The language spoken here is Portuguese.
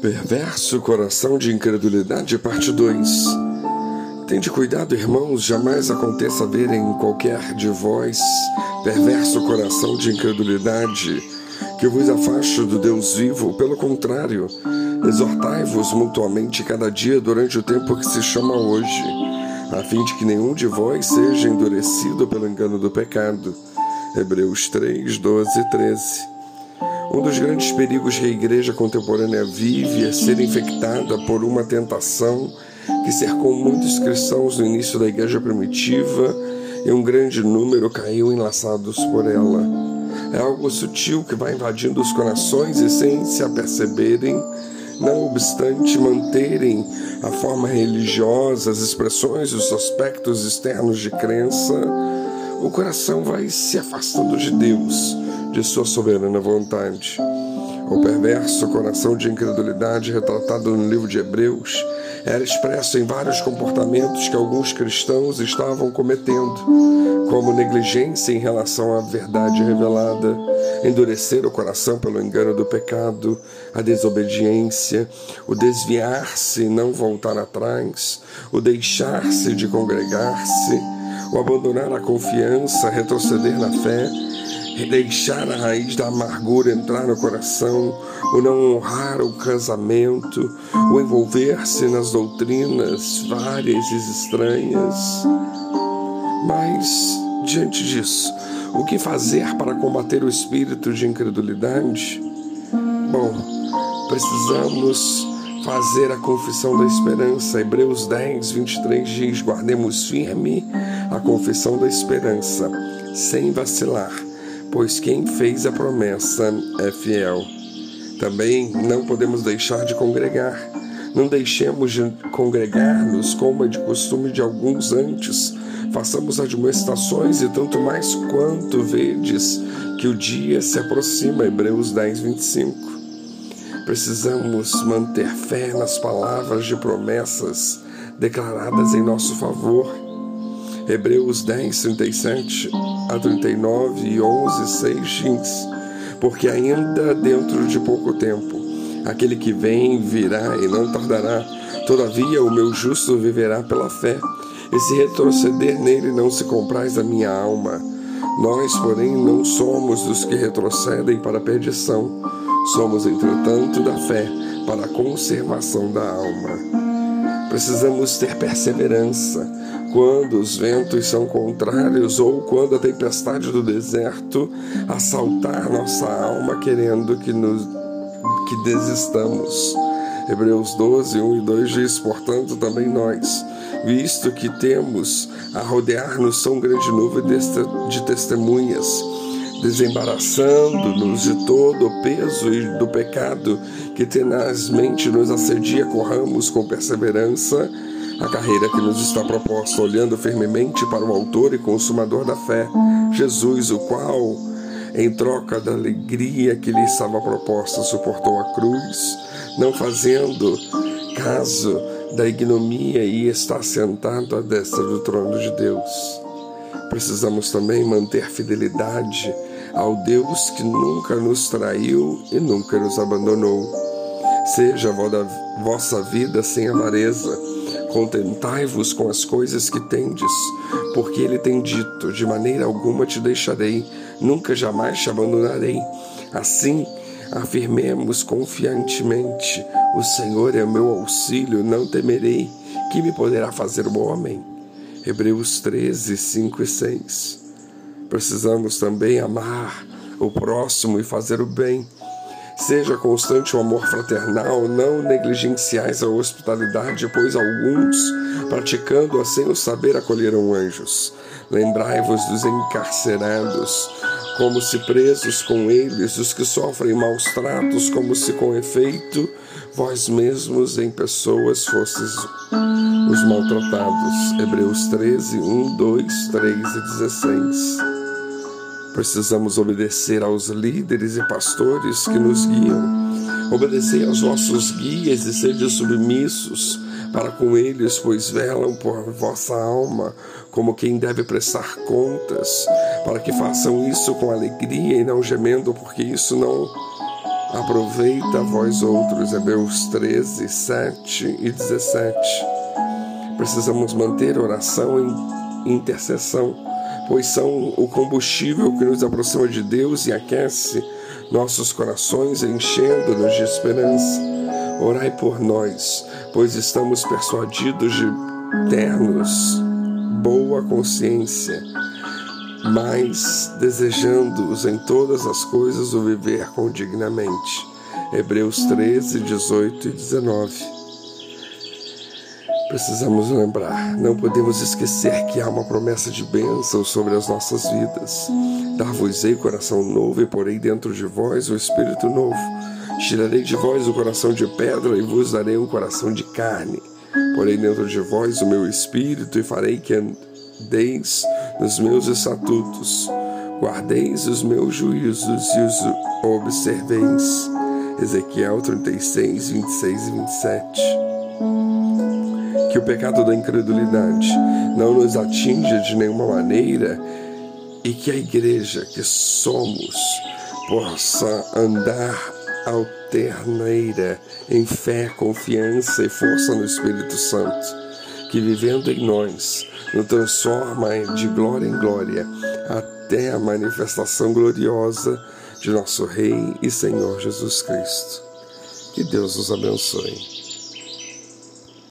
Perverso coração de incredulidade, parte 2. Tende cuidado, irmãos, jamais aconteça ver em qualquer de vós perverso coração de incredulidade, que vos afaste do Deus vivo. Pelo contrário, exortai-vos mutuamente cada dia durante o tempo que se chama hoje, a fim de que nenhum de vós seja endurecido pelo engano do pecado. Hebreus 3, 12 e 13. Um dos grandes perigos que a igreja contemporânea vive é ser infectada por uma tentação que cercou muitos cristãos no início da igreja primitiva e um grande número caiu enlaçados por ela. É algo sutil que vai invadindo os corações e, sem se aperceberem, não obstante manterem a forma religiosa, as expressões os aspectos externos de crença, o coração vai se afastando de Deus de sua soberana vontade. O perverso coração de incredulidade retratado no livro de Hebreus era expresso em vários comportamentos que alguns cristãos estavam cometendo, como negligência em relação à verdade revelada, endurecer o coração pelo engano do pecado, a desobediência, o desviar-se e não voltar atrás, o deixar-se de congregar-se, o abandonar a confiança, retroceder na fé deixar a raiz da amargura entrar no coração, o não honrar o casamento, o envolver-se nas doutrinas várias e estranhas. Mas, diante disso, o que fazer para combater o espírito de incredulidade? Bom, precisamos fazer a confissão da esperança. Hebreus 10, 23 diz: Guardemos firme a confissão da esperança, sem vacilar pois quem fez a promessa é fiel. Também não podemos deixar de congregar. Não deixemos de congregar-nos como é de costume de alguns antes. Façamos admoestações e tanto mais quanto vedes que o dia se aproxima. Hebreus 10, 25. Precisamos manter fé nas palavras de promessas declaradas em nosso favor Hebreus 10, 37 a 39 e 11, 6 diz: Porque ainda dentro de pouco tempo, aquele que vem virá e não tardará, todavia o meu justo viverá pela fé, e se retroceder nele não se compraz a minha alma. Nós, porém, não somos dos que retrocedem para a perdição, somos, entretanto, da fé para a conservação da alma. Precisamos ter perseverança quando os ventos são contrários ou quando a tempestade do deserto assaltar nossa alma querendo que nos que desistamos. Hebreus 12, 1 e 2 diz: Portanto, também nós, visto que temos a rodear-nos tão grande nuvem de testemunhas, desembaraçando-nos de todo o peso e do pecado que tenazmente nos assedia, corramos com perseverança a carreira que nos está proposta, olhando firmemente para o Autor e Consumador da fé, Jesus, o qual, em troca da alegria que lhe estava proposta, suportou a cruz, não fazendo caso da ignomia e está sentado à destra do trono de Deus. Precisamos também manter fidelidade ao Deus que nunca nos traiu e nunca nos abandonou. Seja a vossa vida sem avareza, contentai-vos com as coisas que tendes, porque ele tem dito: de maneira alguma te deixarei, nunca jamais te abandonarei. Assim, afirmemos confiantemente: o Senhor é meu auxílio, não temerei. Que me poderá fazer o homem? Hebreus 13, 5 e 6. Precisamos também amar o próximo e fazer o bem. Seja constante o amor fraternal, não negligenciais a hospitalidade, pois alguns, praticando assim o saber, acolheram anjos. Lembrai-vos dos encarcerados, como se presos com eles, os que sofrem maus tratos, como se com efeito vós mesmos em pessoas fostes os maltratados. Hebreus 13, 1, 2, 3 e 16. Precisamos obedecer aos líderes e pastores que nos guiam. Obedecer aos vossos guias e sede submissos para com eles, pois velam por vossa alma, como quem deve prestar contas, para que façam isso com alegria e não gemendo, porque isso não Aproveita vós outros, Hebreus 13, 7 e 17. Precisamos manter oração e intercessão, pois são o combustível que nos aproxima de Deus e aquece nossos corações, enchendo-nos de esperança. Orai por nós, pois estamos persuadidos de ternos boa consciência, mas desejando-os em todas as coisas o viver com dignamente. Hebreus 13, 18 e 19. Precisamos lembrar, não podemos esquecer que há uma promessa de bênção sobre as nossas vidas. Dar-vos-ei coração novo e porei dentro de vós o espírito novo. Tirarei de vós o coração de pedra e vos darei um coração de carne. Porei dentro de vós o meu espírito e farei que andeis nos meus estatutos, guardeis os meus juízos e os observeis. Ezequiel 36, 26 e 27. Que o pecado da incredulidade não nos atinja de nenhuma maneira e que a igreja que somos possa andar alterneira em fé, confiança e força no Espírito Santo, que vivendo em nós nos transforma de glória em glória até a manifestação gloriosa de nosso Rei e Senhor Jesus Cristo. Que Deus os abençoe.